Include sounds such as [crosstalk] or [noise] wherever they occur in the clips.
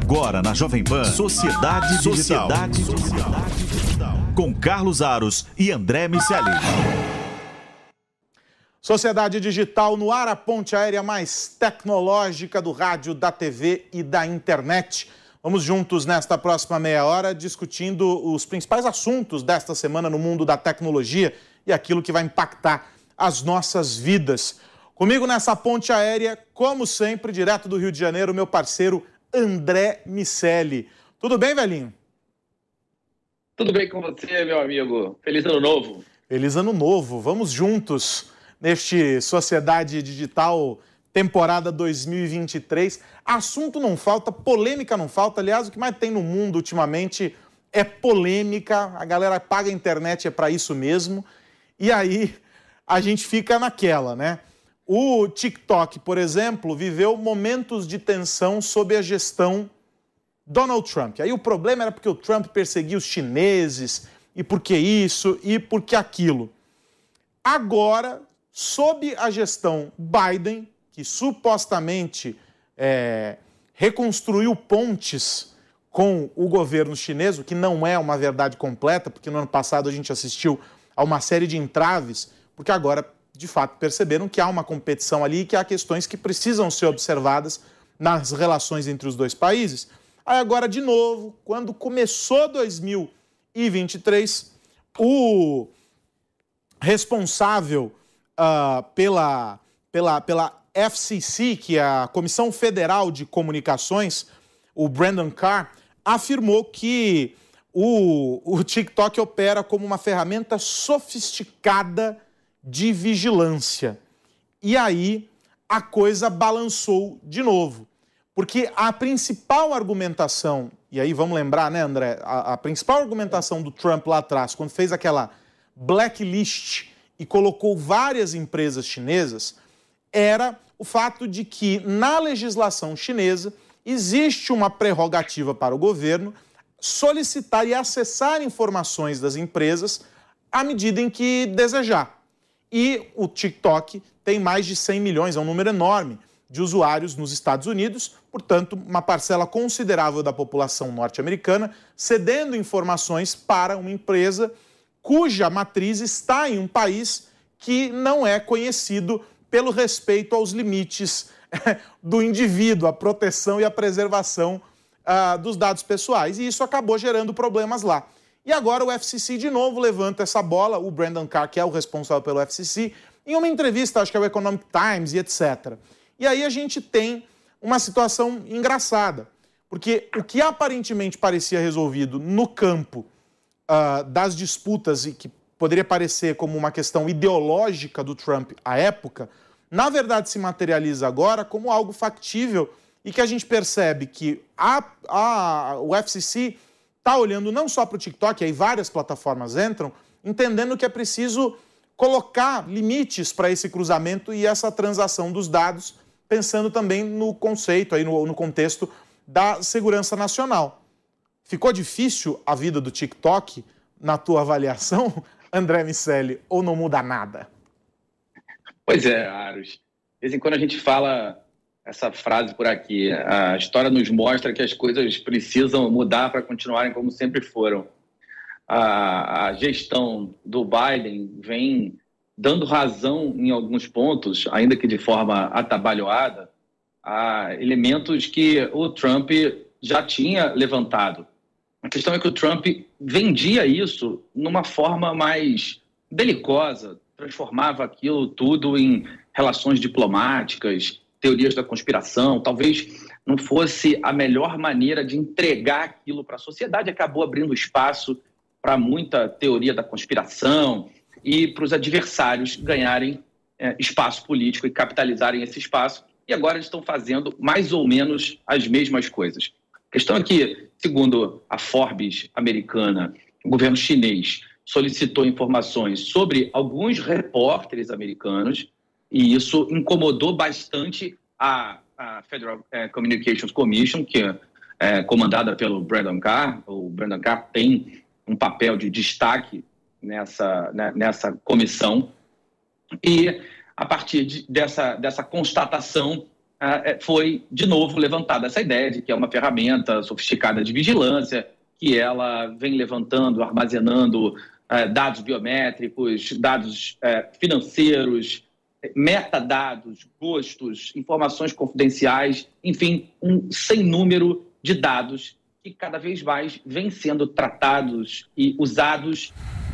Agora na Jovem Pan, Sociedade Digital. Sociedade Digital. Com Carlos Aros e André Miceli. Sociedade Digital no ar, a ponte aérea mais tecnológica do rádio, da TV e da internet. Vamos juntos nesta próxima meia hora discutindo os principais assuntos desta semana no mundo da tecnologia e aquilo que vai impactar as nossas vidas. Comigo nessa ponte aérea, como sempre, direto do Rio de Janeiro, meu parceiro André Miceli. Tudo bem, velhinho? Tudo bem com você, meu amigo? Feliz ano novo. Feliz ano novo. Vamos juntos neste Sociedade Digital temporada 2023. Assunto não falta, polêmica não falta. Aliás, o que mais tem no mundo ultimamente é polêmica. A galera paga a internet é para isso mesmo. E aí a gente fica naquela, né? O TikTok, por exemplo, viveu momentos de tensão sob a gestão Donald Trump. Aí o problema era porque o Trump perseguia os chineses, e porque isso, e porque aquilo. Agora, sob a gestão Biden, que supostamente é, reconstruiu pontes com o governo chinês, o que não é uma verdade completa, porque no ano passado a gente assistiu a uma série de entraves, porque agora, de fato, perceberam que há uma competição ali e que há questões que precisam ser observadas nas relações entre os dois países. Aí agora, de novo, quando começou 2023, o responsável uh, pela, pela, pela FCC, que é a Comissão Federal de Comunicações, o Brandon Carr, afirmou que o, o TikTok opera como uma ferramenta sofisticada de vigilância. E aí a coisa balançou de novo. Porque a principal argumentação, e aí vamos lembrar, né, André? A, a principal argumentação do Trump lá atrás, quando fez aquela blacklist e colocou várias empresas chinesas, era o fato de que na legislação chinesa existe uma prerrogativa para o governo solicitar e acessar informações das empresas à medida em que desejar. E o TikTok tem mais de 100 milhões, é um número enorme de usuários nos Estados Unidos, portanto, uma parcela considerável da população norte-americana cedendo informações para uma empresa cuja matriz está em um país que não é conhecido pelo respeito aos limites [laughs] do indivíduo, a proteção e a preservação uh, dos dados pessoais. E isso acabou gerando problemas lá. E agora o FCC de novo levanta essa bola, o Brandon Carr, que é o responsável pelo FCC, em uma entrevista, acho que é o Economic Times e etc. E aí a gente tem uma situação engraçada, porque o que aparentemente parecia resolvido no campo uh, das disputas e que poderia parecer como uma questão ideológica do Trump à época, na verdade se materializa agora como algo factível e que a gente percebe que a, a, o FCC está olhando não só para o TikTok, aí várias plataformas entram, entendendo que é preciso colocar limites para esse cruzamento e essa transação dos dados, pensando também no conceito, aí no, no contexto da segurança nacional. Ficou difícil a vida do TikTok na tua avaliação, [laughs] André Miceli, ou não muda nada? Pois é, Aros. De vez em quando a gente fala essa frase por aqui. A história nos mostra que as coisas precisam mudar para continuarem como sempre foram. A, a, gestão do Biden vem dando razão em alguns pontos, ainda que de forma atabalhoada, a elementos que o Trump já tinha levantado. A questão é que o Trump vendia isso numa forma mais belicosa, transformava aquilo tudo em relações diplomáticas, teorias da conspiração. Talvez não fosse a melhor maneira de entregar aquilo para a sociedade. Acabou abrindo espaço para muita teoria da conspiração e para os adversários ganharem é, espaço político e capitalizarem esse espaço e agora eles estão fazendo mais ou menos as mesmas coisas. A questão é que, segundo a Forbes americana, o governo chinês solicitou informações sobre alguns repórteres americanos e isso incomodou bastante a, a Federal eh, Communications Commission, que é, comandada pelo Brandon Carr. O Brandon Carr tem um papel de destaque nessa, né, nessa comissão. E, a partir de, dessa, dessa constatação, uh, foi, de novo, levantada essa ideia de que é uma ferramenta sofisticada de vigilância, que ela vem levantando, armazenando dados biométricos, dados financeiros, metadados, gostos, informações confidenciais, enfim, um sem número de dados que cada vez mais vêm sendo tratados e usados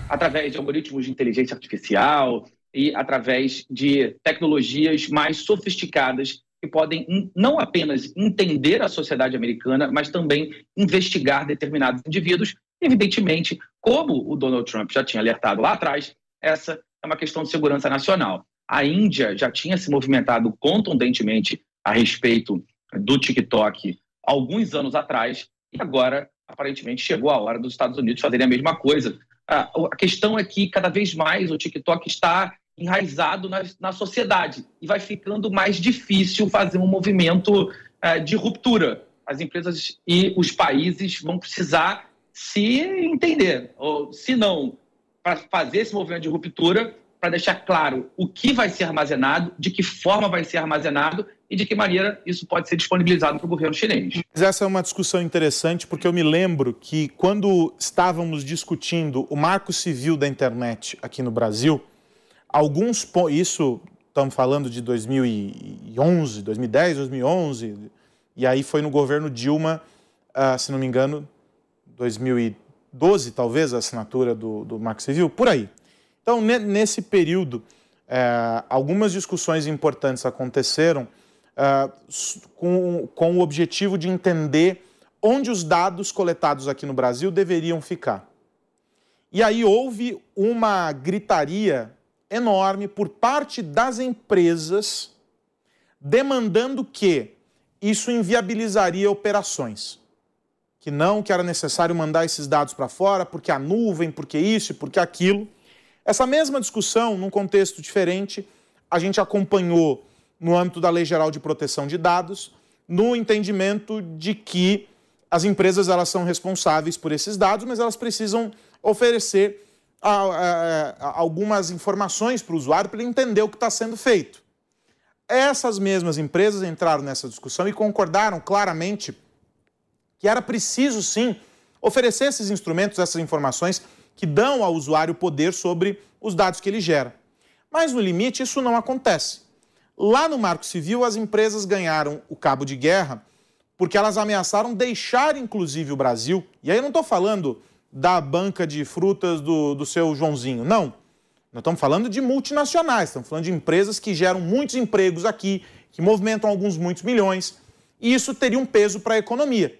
através de algoritmos de inteligência artificial e através de tecnologias mais sofisticadas que podem não apenas entender a sociedade americana, mas também investigar determinados indivíduos. Evidentemente, como o Donald Trump já tinha alertado lá atrás, essa é uma questão de segurança nacional. A Índia já tinha se movimentado contundentemente a respeito do TikTok alguns anos atrás e agora, aparentemente, chegou a hora dos Estados Unidos fazerem a mesma coisa. A, questão é que cada vez mais o TikTok está enraizado na, na sociedade e vai ficando mais difícil fazer um movimento uh, de ruptura. As empresas e os países vão precisar se entender, ou se não, para fazer esse movimento de ruptura, para deixar claro o que vai ser armazenado, de que forma vai ser armazenado e de que maneira isso pode ser disponibilizado para o governo chinês. Essa é uma discussão interessante, porque eu me lembro que quando estávamos discutindo o marco civil da internet aqui no Brasil, alguns isso estamos falando de 2011, 2010, 2011, e aí foi no governo Dilma, uh, se não me engano, 2012 talvez a assinatura do, do Marco Civil, por aí. Então, nesse período, é, algumas discussões importantes aconteceram é, com, com o objetivo de entender onde os dados coletados aqui no Brasil deveriam ficar. E aí houve uma gritaria enorme por parte das empresas demandando que isso inviabilizaria operações. Que não, que era necessário mandar esses dados para fora, porque a nuvem, porque isso, porque aquilo. Essa mesma discussão, num contexto diferente, a gente acompanhou no âmbito da Lei Geral de Proteção de Dados, no entendimento de que as empresas elas são responsáveis por esses dados, mas elas precisam oferecer a, a, a, algumas informações para o usuário para ele entender o que está sendo feito. Essas mesmas empresas entraram nessa discussão e concordaram claramente que era preciso sim oferecer esses instrumentos, essas informações que dão ao usuário poder sobre os dados que ele gera. Mas no limite isso não acontece. Lá no Marco Civil, as empresas ganharam o cabo de guerra porque elas ameaçaram deixar, inclusive, o Brasil. E aí eu não estou falando da banca de frutas do, do seu Joãozinho, não. Nós estamos falando de multinacionais, estamos falando de empresas que geram muitos empregos aqui, que movimentam alguns muitos milhões. E isso teria um peso para a economia.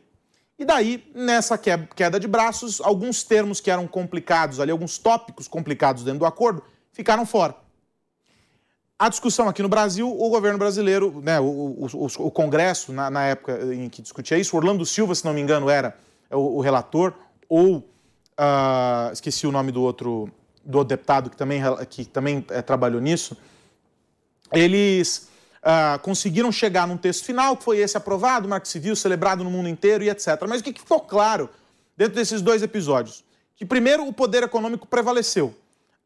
E daí, nessa queda de braços, alguns termos que eram complicados ali, alguns tópicos complicados dentro do acordo, ficaram fora. A discussão aqui no Brasil, o governo brasileiro, né, o, o, o Congresso, na, na, época em que discutia isso, Orlando Silva, se não me engano, era o, o relator, ou uh, esqueci o nome do outro, do outro deputado que também, que também é, trabalhou nisso, eles uh, conseguiram chegar num texto final, que foi esse aprovado, Marco Civil, celebrado no mundo inteiro e etc. Mas o que ficou claro dentro desses dois episódios? Que, primeiro, o poder econômico prevaleceu.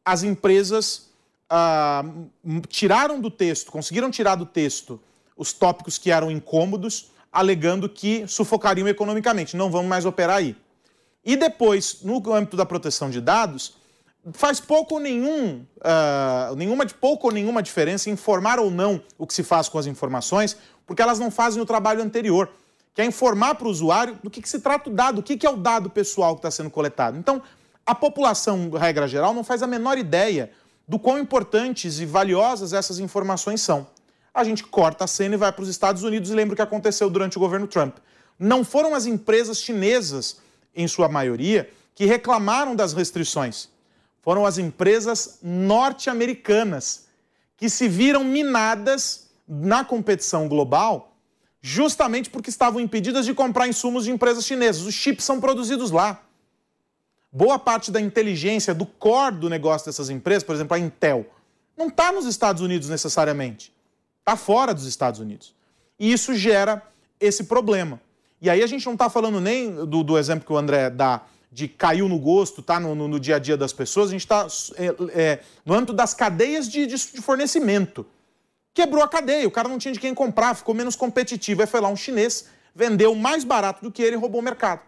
As empresas uh, tiraram do texto, conseguiram tirar do texto os tópicos que eram incômodos, alegando que sufocariam economicamente, não vamos mais operar aí. E depois, no âmbito da proteção de dados, faz pouco ou nenhum, uh, nenhuma, pouco ou nenhuma diferença informar ou não o que se faz com as informações, porque elas não fazem o trabalho anterior, que é informar para o usuário do que, que, se trata o dado, o que, que é o dado pessoal que está sendo coletado. Então, a população, regra geral, não faz a menor ideia do quão importantes e valiosas essas informações são. A gente corta a cena e vai para os Estados Unidos e lembra o que aconteceu durante o governo Trump. Não foram as empresas chinesas, em sua maioria, que reclamaram das restrições foram as empresas norte-americanas que se viram minadas na competição global, justamente porque estavam impedidas de comprar insumos de empresas chinesas. Os chips são produzidos lá. Boa parte da inteligência, do core do negócio dessas empresas, por exemplo, a Intel, não está nos Estados Unidos necessariamente. Está fora dos Estados Unidos. E isso gera esse problema. E aí a gente não está falando nem do, do, exemplo que o André dá de caiu no gosto, tá no, no, no dia a dia das pessoas, a gente está é, é, no âmbito das cadeias de, de, de, fornecimento. Quebrou a cadeia, o cara não tinha de quem comprar, ficou menos competitivo. Aí foi lá um chinês, vendeu mais barato do que ele e roubou o mercado.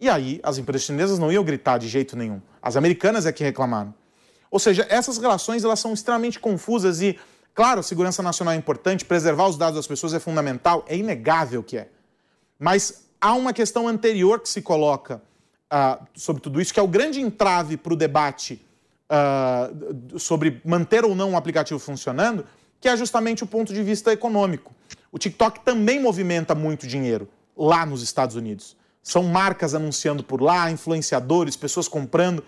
E aí as empresas chinesas não iam gritar de jeito nenhum. As americanas é que reclamaram. Ou seja, essas relações elas são extremamente confusas e, claro, segurança nacional é importante, preservar os dados das pessoas é fundamental, é inegável que é. Mas há uma questão anterior que se coloca uh, sobre tudo isso, que é o grande entrave para o debate uh, sobre manter ou não um aplicativo funcionando, que é justamente o ponto de vista econômico. O TikTok também movimenta muito dinheiro lá nos Estados Unidos. São marcas anunciando por lá, influenciadores, pessoas comprando.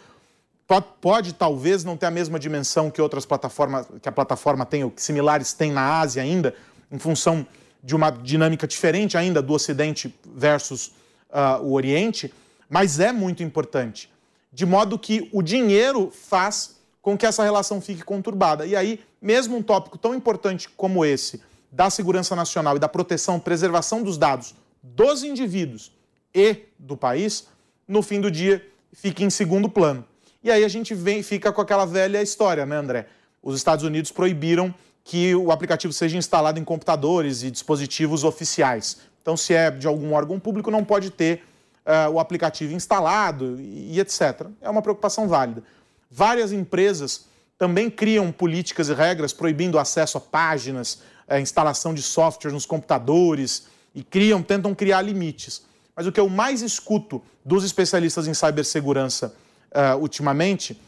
Pode, pode, talvez não ter a mesma dimensão que outras plataformas, que a plataforma tem, ou que similares têm na Ásia ainda, em função de uma dinâmica diferente ainda do Ocidente versus uh, o Oriente, mas é muito importante. De modo que o dinheiro faz com que essa relação fique conturbada. E aí, mesmo um tópico tão importante como esse, da segurança nacional e da proteção, preservação dos dados dos indivíduos e do país, no fim do dia fica em segundo plano. E aí a gente vem, fica com aquela velha história, né, André? Os Estados Unidos proibiram que o aplicativo seja instalado em computadores e dispositivos oficiais. Então, se é de algum órgão público, não pode ter uh, o aplicativo instalado e, e etc. É uma preocupação válida. Várias empresas também criam políticas e regras proibindo acesso a páginas, a eh, instalação de software nos computadores e criam, tentam criar limites. Mas o que eu mais escuto dos especialistas em cibersegurança uh, ultimamente,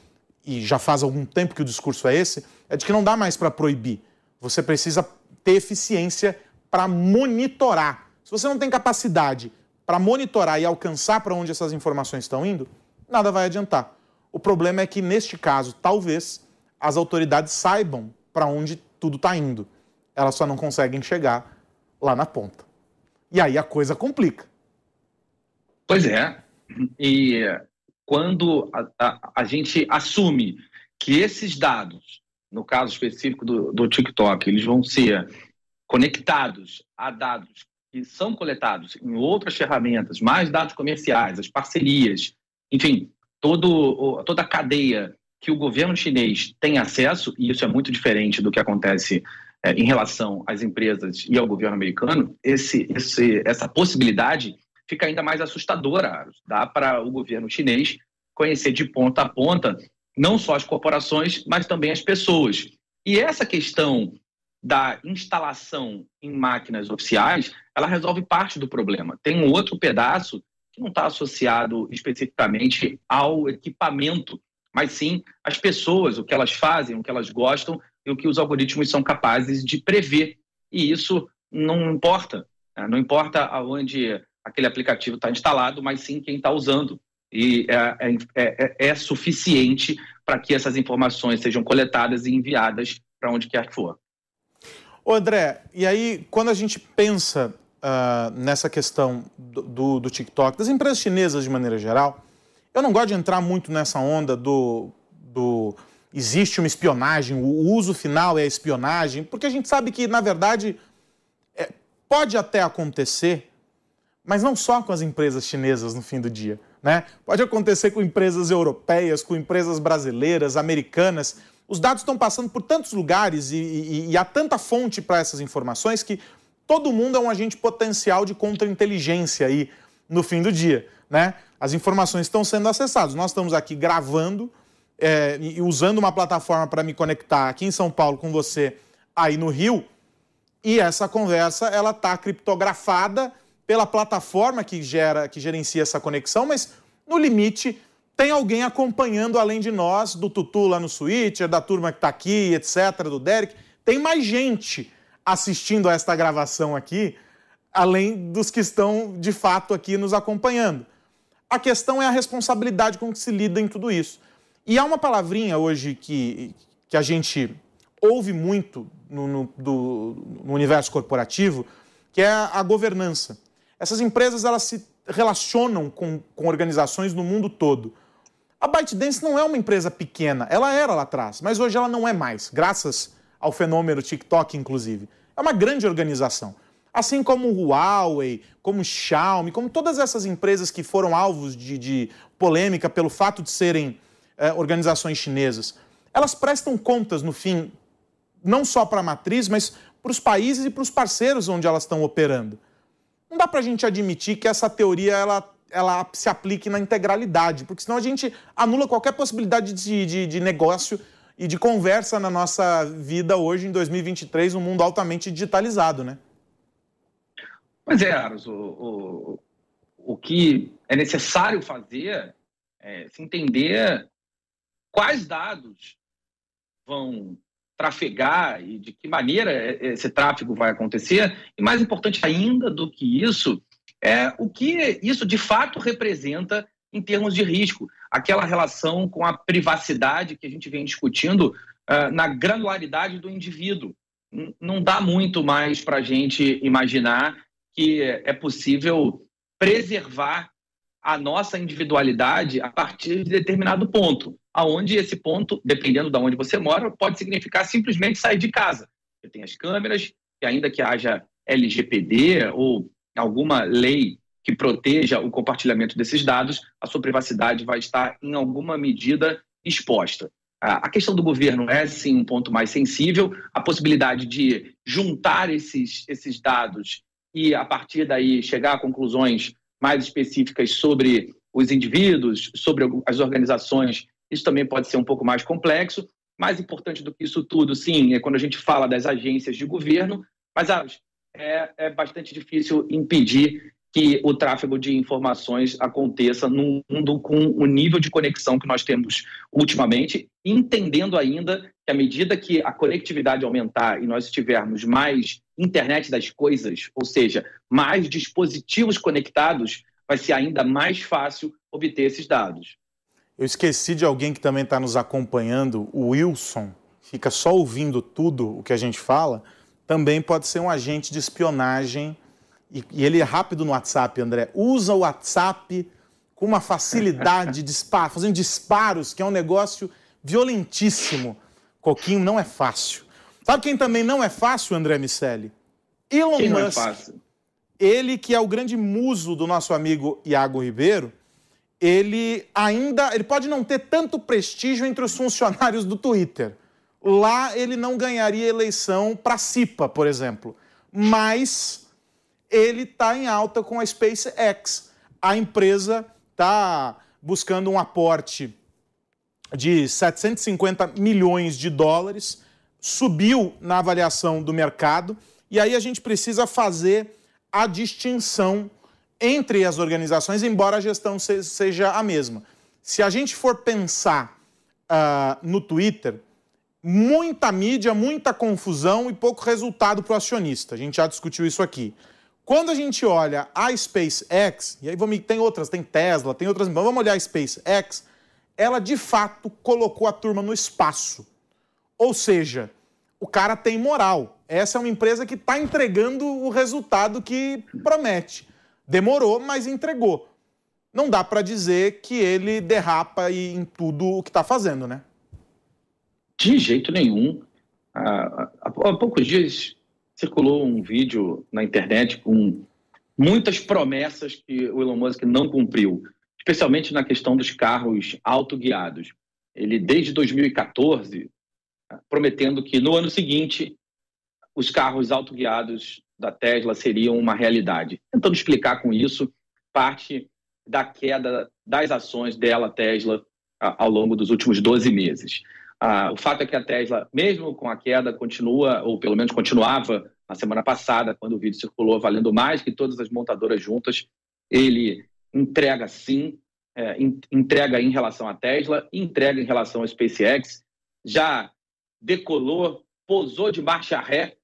e já faz algum tempo que o discurso é esse, é de que não dá mais para proibir. Você precisa ter eficiência para monitorar. Se você não tem capacidade para monitorar e alcançar para onde essas informações estão indo, nada vai adiantar. O problema é que, neste caso, talvez as autoridades saibam para onde tudo está indo. Elas só não conseguem chegar lá na ponta. E aí a coisa complica. Pois é. E quando a, a, a gente assume que esses dados, no caso específico do, do TikTok, eles vão ser conectados a dados que são coletados em outras ferramentas, mais dados comerciais, as parcerias, enfim, todo, toda a cadeia que o governo chinês tem acesso, e isso é muito diferente do que acontece é, em relação às empresas e ao governo americano, esse, esse, essa possibilidade fica ainda mais assustadora. Dá para o governo chinês conhecer de ponta a ponta não só as corporações, mas também as pessoas. E essa questão da instalação em máquinas oficiais, ela resolve parte do problema. Tem um outro pedaço que não está associado especificamente ao equipamento, mas sim às pessoas, o que elas fazem, o que elas gostam e o que os algoritmos são capazes de prever. E isso não importa. Né? Não importa aonde aquele aplicativo está instalado, mas sim quem está usando. E é, é, é, é suficiente para que essas informações sejam coletadas e enviadas para onde quer que for. Ô André, e aí quando a gente pensa uh, nessa questão do, do, do, TikTok, das empresas chinesas de maneira geral, eu não gosto de entrar muito nessa onda do, do existe uma espionagem, o uso final é a espionagem, porque a gente sabe que, na verdade, é, pode até acontecer, mas não só com as empresas chinesas no fim do dia. Né? Pode acontecer com empresas europeias, com empresas brasileiras, americanas. Os dados estão passando por tantos lugares e, e, e há tanta fonte para essas informações que todo mundo é um agente potencial de contra-inteligência aí no fim do dia. Né? As informações estão sendo acessadas. Nós estamos aqui gravando é, e usando uma plataforma para me conectar aqui em São Paulo com você aí no Rio. E essa conversa ela está criptografada pela plataforma que gera, que gerencia essa conexão, mas no limite tem alguém acompanhando além de nós, do Tutu lá no Switcher, da turma que está aqui, etc., do Derek. Tem mais gente assistindo a esta gravação aqui, além dos que estão de fato aqui nos acompanhando. A questão é a responsabilidade com que se lida em tudo isso. E há uma palavrinha hoje que, que a gente ouve muito no, no, do, no universo corporativo, que é a, governança. Essas empresas elas se relacionam com, com organizações no mundo todo. A ByteDance não é uma empresa pequena, ela era lá atrás, mas hoje ela não é mais, graças ao fenômeno TikTok, inclusive. É uma grande organização. Assim como o Huawei, como o Xiaomi, como todas essas empresas que foram alvos de, de polêmica pelo fato de serem é, organizações chinesas, elas prestam contas, no fim, não só para a matriz, mas para os países e para os parceiros onde elas estão operando. Não dá para a gente admitir que essa teoria ela, ela se aplique na integralidade, porque senão a gente anula qualquer possibilidade de, de, de negócio e de conversa na nossa vida hoje, em 2023, um mundo altamente digitalizado, né? Pois é, Aros, o, o, o que é necessário fazer é se entender quais dados vão trafegar e de que maneira esse tráfego vai acontecer. E mais importante ainda do que isso, é o que isso de fato representa em termos de risco. Aquela relação com a privacidade que a gente vem discutindo uh, na granularidade do indivíduo. Não dá muito mais para a gente imaginar que é possível preservar a nossa individualidade a partir de determinado ponto, aonde esse ponto, dependendo de onde você mora, pode significar simplesmente sair de casa. Você tem as câmeras, e ainda que haja LGPD ou alguma lei que proteja o compartilhamento desses dados, a sua privacidade vai estar em alguma medida exposta. A questão do governo é sim um ponto mais sensível, a possibilidade de juntar esses, esses dados e, a partir daí, chegar a conclusões mais específicas sobre os indivíduos, sobre as organizações, isso também pode ser um pouco mais complexo. Mais importante do que isso tudo, sim, é quando a gente fala das agências de governo, mas ah, é, é bastante difícil impedir que o tráfego de informações aconteça num mundo com o nível de conexão que nós temos ultimamente, entendendo ainda que à medida que a conectividade aumentar e nós tivermos mais internet das coisas, ou seja, mais dispositivos conectados, vai ser ainda mais fácil obter esses dados. Eu esqueci de alguém que também está nos acompanhando, o Wilson, fica só ouvindo tudo o que a gente fala, também pode ser um agente de espionagem e, e ele é rápido no WhatsApp, André, usa o WhatsApp com uma facilidade, dispara, fazendo disparos, que é um negócio violentíssimo. Coquinho não é fácil. Sabe quem também não é fácil, André Miceli? Elon quem Musk. Não é? Ele que é o grande muso do nosso amigo Iago Ribeiro, ele ainda, ele pode não ter tanto prestígio entre os funcionários do Twitter. Lá ele não ganharia eleição para CIPA, por exemplo. Mas ele está em alta com a SpaceX. A empresa está buscando um aporte de 750 milhões de dólares, subiu na avaliação do mercado, e aí a gente precisa fazer a distinção entre as organizações, embora a gestão seja a mesma. Se a gente for pensar uh, no Twitter, muita mídia, muita confusão e pouco resultado para o acionista. A gente já discutiu isso aqui. Quando a gente olha a SpaceX, e aí vamos, tem outras, tem Tesla, tem outras, vamos olhar a SpaceX, ela de fato colocou a turma no espaço. Ou seja, o cara tem moral. Essa é uma empresa que está entregando o resultado que promete. Demorou, mas entregou. Não dá para dizer que ele derrapa em tudo o que está fazendo, né? De jeito nenhum. Há, há poucos dias circulou um vídeo na internet com muitas promessas que o Elon Musk não cumpriu, especialmente na questão dos carros autoguiados. Ele, desde 2014, prometendo que no ano seguinte os carros autoguiados da Tesla seriam uma realidade. Tentando explicar com isso parte da queda das ações dela, Tesla, ao longo dos últimos 12 meses. Ah, o fato é que a Tesla, mesmo com a queda, continua, ou pelo menos continuava na semana passada, quando o vídeo circulou, valendo mais que todas as montadoras juntas. Ele entrega sim, é, entrega em relação à Tesla, entrega em relação à SpaceX, já decolou, pousou de marcha ré,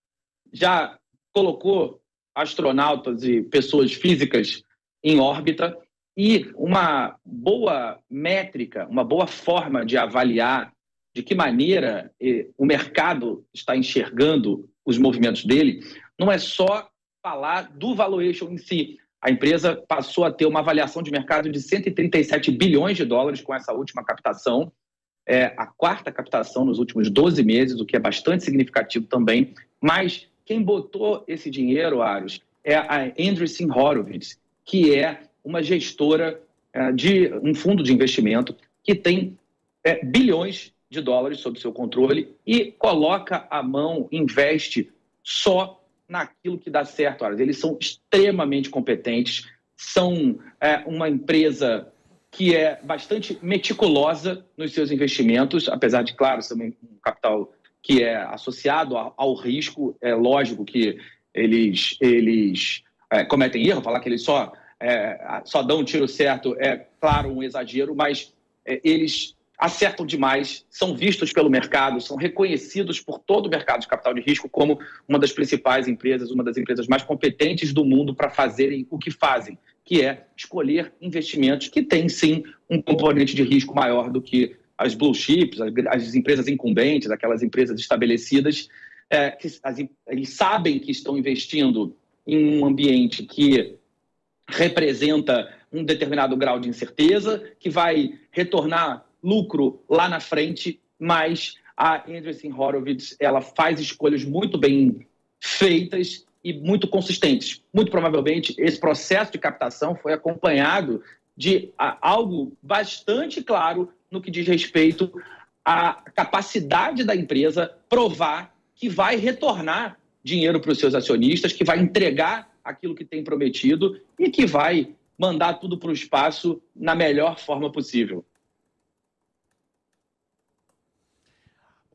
já colocou astronautas e pessoas físicas em órbita e uma boa métrica, uma boa forma de avaliar de que maneira eh, o mercado está enxergando os movimentos dele, não é só falar do valuation em si. A empresa passou a ter uma avaliação de mercado de 137 bilhões de dólares com essa última captação, é a quarta captação nos últimos 12 meses, o que é bastante significativo também. Mas quem botou esse dinheiro, Aros, é a Andreessen Horowitz, que é uma gestora é, de um fundo de investimento que tem é, bilhões de dólares sob seu controle e coloca a mão, investe só naquilo que dá certo. Aros. Eles são extremamente competentes, são é, uma empresa que é bastante meticulosa nos seus investimentos, apesar de, claro, ser um capital que é associado ao, risco. É lógico que eles, eles é, cometem erro, falar que eles só, é, só dão um tiro certo é, claro, um exagero, mas é, eles acertam demais, são vistos pelo mercado, são reconhecidos por todo o mercado de capital de risco como uma das principais empresas, uma das empresas mais competentes do mundo para fazerem o que fazem, que é escolher investimentos que têm sim um componente de risco maior do que as blue chips, as, empresas incumbentes, aquelas empresas estabelecidas, é, que as, eles sabem que estão investindo em um ambiente que representa um determinado grau de incerteza, que vai retornar lucro lá na frente, mas a Andreessen Horowitz ela faz escolhas muito bem feitas e muito consistentes. Muito provavelmente, esse processo de captação foi acompanhado de algo bastante claro no que diz respeito à capacidade da empresa provar que vai retornar dinheiro para os seus acionistas, que vai entregar aquilo que tem prometido e que vai mandar tudo para o espaço na melhor forma possível.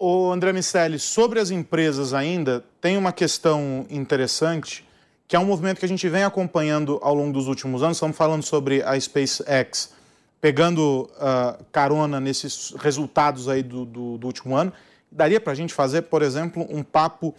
O André Miceli, sobre as empresas ainda, tem uma questão interessante, que é um movimento que a gente vem acompanhando ao longo dos últimos anos. Estamos falando sobre a SpaceX, pegando uh, carona nesses resultados aí do, do, do último ano. Daria para a gente fazer, por exemplo, um papo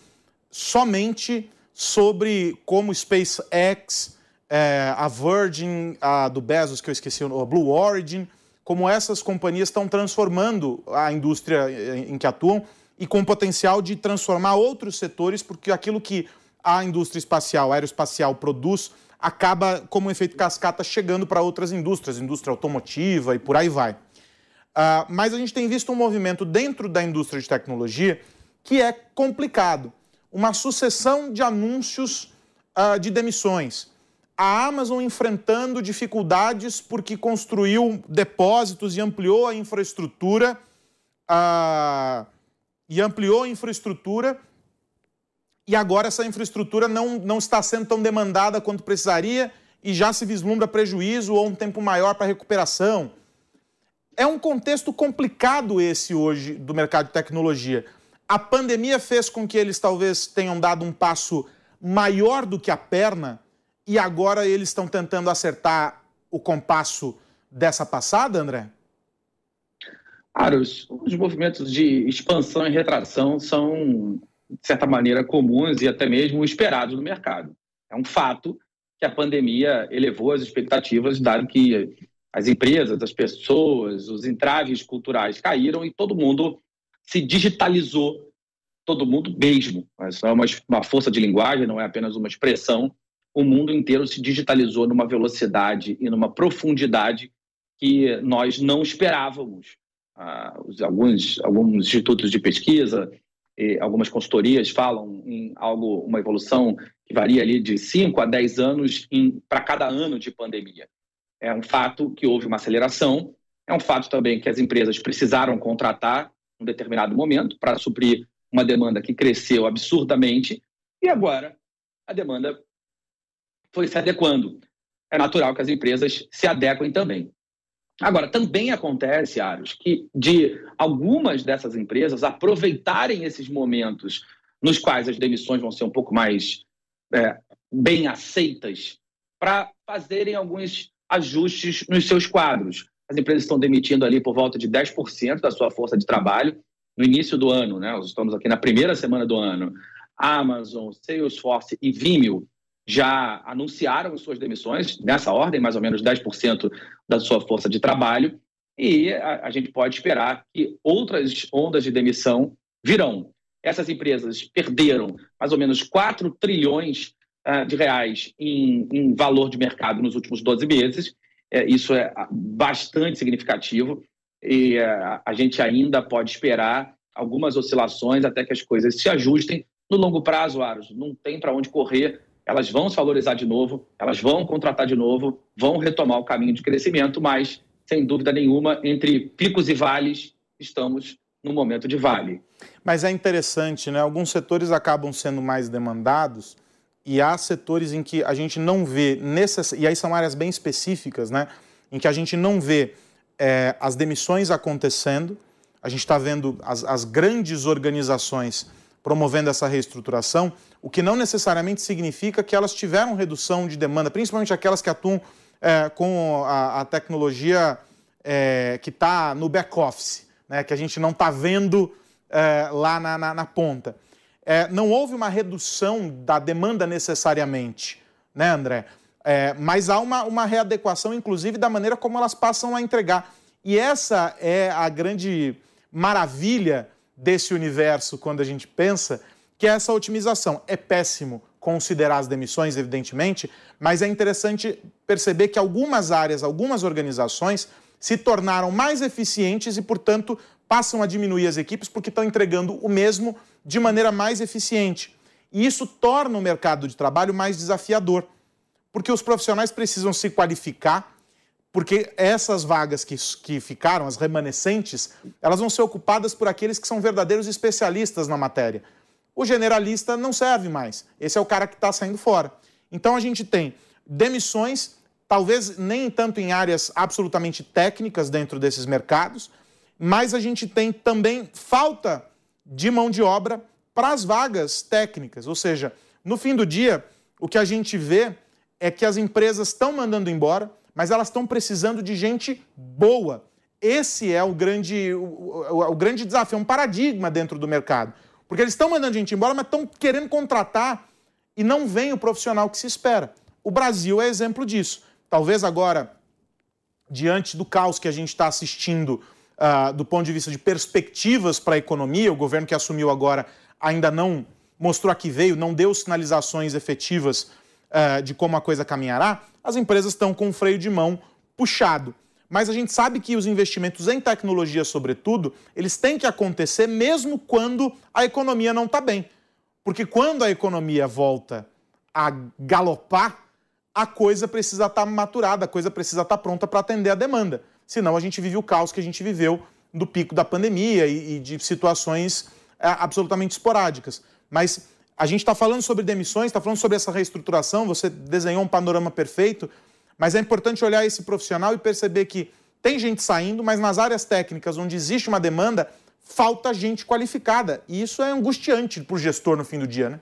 somente sobre como SpaceX, é, a Virgin, a do Bezos, que eu esqueci, a Blue Origin, como essas companhias estão transformando a indústria em que atuam e com potencial de transformar outros setores, porque aquilo que a indústria espacial, aeroespacial produz, acaba, como um efeito cascata, chegando para outras indústrias, indústria automotiva e por aí vai. Uh, mas a gente tem visto um movimento dentro da indústria de tecnologia que é complicado. Uma sucessão de anúncios uh, de demissões a Amazon enfrentando dificuldades porque construiu depósitos e ampliou a infraestrutura uh, e ampliou a infraestrutura e agora essa infraestrutura não, não está sendo tão demandada quanto precisaria e já se vislumbra prejuízo ou um tempo maior para recuperação. É um contexto complicado esse hoje do mercado de tecnologia. A pandemia fez com que eles talvez tenham dado um passo maior do que a perna e agora eles estão tentando acertar o compasso dessa passada, André? Cara, os, os movimentos de expansão e retração são, de certa maneira, comuns e até mesmo esperados no mercado. É um fato que a pandemia elevou as expectativas, dado que as empresas, as pessoas, os entraves culturais caíram e todo mundo se digitalizou, todo mundo mesmo. Isso é uma, uma força de linguagem, não é apenas uma expressão o mundo inteiro se digitalizou numa velocidade e numa profundidade que nós não esperávamos. Ah, alguns, alguns institutos de pesquisa, algumas consultorias falam em algo, uma evolução que varia ali de 5 a 10 anos para cada ano de pandemia. É um fato que houve uma aceleração, é um fato também que as empresas precisaram contratar um determinado momento para suprir uma demanda que cresceu absurdamente e agora a demanda foi se adequando. É natural que as empresas se adequem também. Agora, também acontece, Aros, que de algumas dessas empresas aproveitarem esses momentos nos quais as demissões vão ser um pouco mais é, bem aceitas para fazerem alguns ajustes nos seus quadros. As empresas estão demitindo ali por volta de 10% da sua força de trabalho no início do ano, né? Nós estamos aqui na primeira semana do ano. Amazon, Salesforce e Vimeo já anunciaram suas demissões, nessa ordem, mais ou menos 10% da sua força de trabalho. e a, a gente pode esperar que outras ondas de demissão virão. Essas empresas perderam mais ou menos 4 trilhões uh, de reais em, em, valor de mercado nos últimos 12 meses. É, isso é bastante significativo e uh, a gente ainda pode esperar algumas oscilações até que as coisas se ajustem. No longo prazo, Aros, não tem para onde correr, elas vão se valorizar de novo, elas vão contratar de novo, vão retomar o caminho de crescimento, mas, sem dúvida nenhuma, entre picos e vales, estamos no momento de vale. Mas é interessante, né? Alguns setores acabam sendo mais demandados e há setores em que a gente não vê, necess... e aí são áreas bem específicas, né? Em que a gente não vê é, as demissões acontecendo, a gente está vendo as, as grandes organizações promovendo essa reestruturação, o que não necessariamente significa que elas tiveram redução de demanda, principalmente aquelas que atuam é, com a, a tecnologia é, que está no back-office, né, que a gente não está vendo é, lá na, na, na ponta. É, não houve uma redução da demanda necessariamente, né, André? É, mas há uma, uma readequação, inclusive, da maneira como elas passam a entregar. E essa é a grande maravilha desse universo quando a gente pensa, que é essa otimização. É péssimo considerar as demissões, evidentemente, mas é interessante perceber que algumas áreas, algumas organizações se tornaram mais eficientes e, portanto, passam a diminuir as equipes porque estão entregando o mesmo de maneira mais eficiente. E isso torna o mercado de trabalho mais desafiador, porque os profissionais precisam se qualificar porque essas vagas que, que ficaram, as remanescentes, elas vão ser ocupadas por aqueles que são verdadeiros especialistas na matéria. O generalista não serve mais. Esse é o cara que está saindo fora. Então a gente tem demissões, talvez nem tanto em áreas absolutamente técnicas dentro desses mercados, mas a gente tem também falta de mão de obra para as vagas técnicas. Ou seja, no fim do dia, o que a gente vê é que as empresas estão mandando embora mas elas estão precisando de gente boa. Esse é o grande, o, o, o grande desafio, um paradigma dentro do mercado. Porque eles estão mandando gente embora, mas estão querendo contratar e não vem o profissional que se espera. O Brasil é exemplo disso. Talvez agora, diante do caos que a gente está assistindo uh, do ponto de vista de perspectivas para a economia, o governo que assumiu agora ainda não mostrou a que veio, não deu sinalizações efetivas uh, de como a coisa caminhará, as empresas estão com o freio de mão puxado. Mas a gente sabe que os investimentos em tecnologia, sobretudo, eles têm que acontecer mesmo quando a economia não está bem. Porque quando a economia volta a galopar, a coisa precisa estar tá maturada, a coisa precisa estar tá pronta para atender a demanda. Senão a gente vive o caos que a gente viveu do pico da pandemia e, e de situações é, absolutamente esporádicas. Mas a gente está falando sobre demissões, está falando sobre essa reestruturação, você desenhou um panorama perfeito, mas é importante olhar esse profissional e perceber que tem gente saindo, mas nas áreas técnicas onde existe uma demanda, falta gente qualificada. E isso é angustiante para o gestor no fim do dia, né?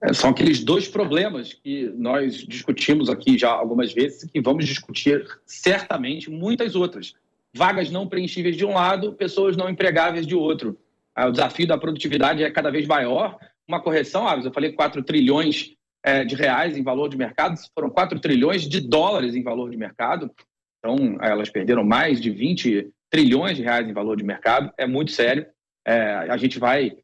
É, são aqueles dois problemas que nós discutimos aqui já algumas vezes e que vamos discutir certamente muitas outras. Vagas não preenchíveis de um lado, pessoas não empregáveis de outro. Ah, o desafio da produtividade é cada vez maior. Uma correção, Aves, eu falei 4 trilhões é, de reais em valor de mercado, foram 4 trilhões de dólares em valor de mercado. Então, elas perderam mais de 20 trilhões de reais em valor de mercado. É muito sério. É, a gente vai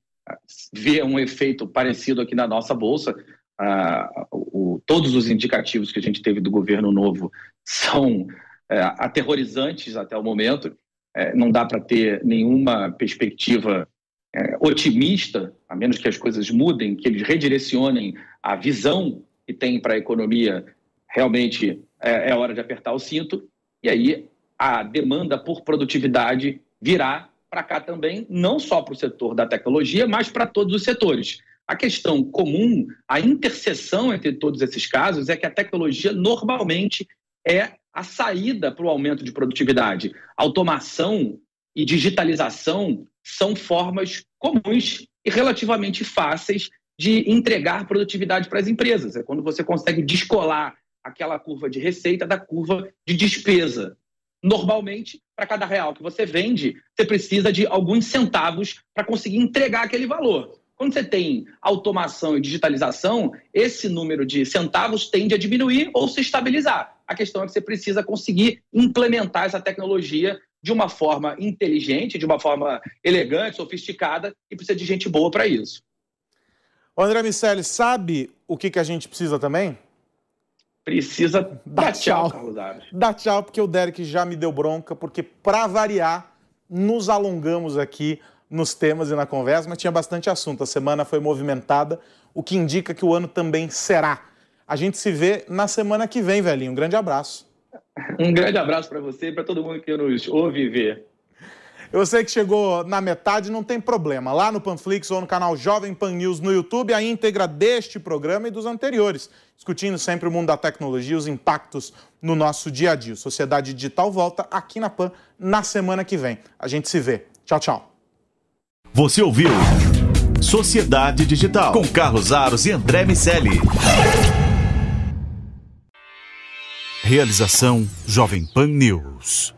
ver um efeito parecido aqui na nossa bolsa. Ah, o, todos os indicativos que a gente teve do governo novo são é, aterrorizantes até o momento. É, não dá para ter nenhuma perspectiva é, otimista, a menos que as coisas mudem, que eles redirecionem a visão que tem para a economia, realmente é, é hora de apertar o cinto. E aí a demanda por produtividade virá para cá também, não só para o setor da tecnologia, mas para todos os setores. A questão comum, a interseção entre todos esses casos é que a tecnologia normalmente é a saída para o aumento de produtividade. Automação e digitalização são formas comuns e relativamente fáceis de entregar produtividade para as empresas. É quando você consegue descolar aquela curva de receita da curva de despesa. Normalmente, para cada real que você vende, você precisa de alguns centavos para conseguir entregar aquele valor. Quando você tem automação e digitalização, esse número de centavos tende a diminuir ou se estabilizar. A questão é que você precisa conseguir implementar essa tecnologia de uma forma inteligente, de uma forma elegante, sofisticada, e precisa de gente boa para isso. O André Miceli, sabe o que, que a gente precisa também? Precisa dar tchau, Carlos Dá tchau, porque o Derek já me deu bronca, porque, para variar, nos alongamos aqui nos temas e na conversa, mas tinha bastante assunto. A semana foi movimentada, o que indica que o ano também será. A gente se vê na semana que vem, velhinho. Um grande abraço. Um grande abraço para você e para todo mundo que nos ouve e vê. Eu sei que chegou na metade, não tem problema. Lá no Panflix ou no canal Jovem Pan News no YouTube, a íntegra deste programa e dos anteriores, discutindo sempre o mundo da tecnologia, os impactos no nosso dia a dia. Sociedade Digital volta aqui na Pan na semana que vem. A gente se vê. Tchau, tchau. Você ouviu Sociedade Digital com Carlos Aros e André Miceli. Realização Jovem Pan News.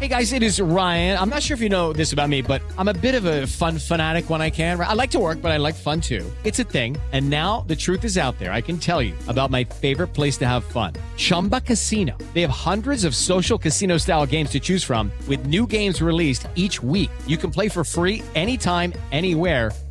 Hey guys, it is Ryan. I'm not sure if you know this about me, but I'm a bit of a fun fanatic when I can. I like to work, but I like fun too. It's a thing. And now the truth is out there. I can tell you about my favorite place to have fun Chumba Casino. They have hundreds of social casino style games to choose from, with new games released each week. You can play for free anytime, anywhere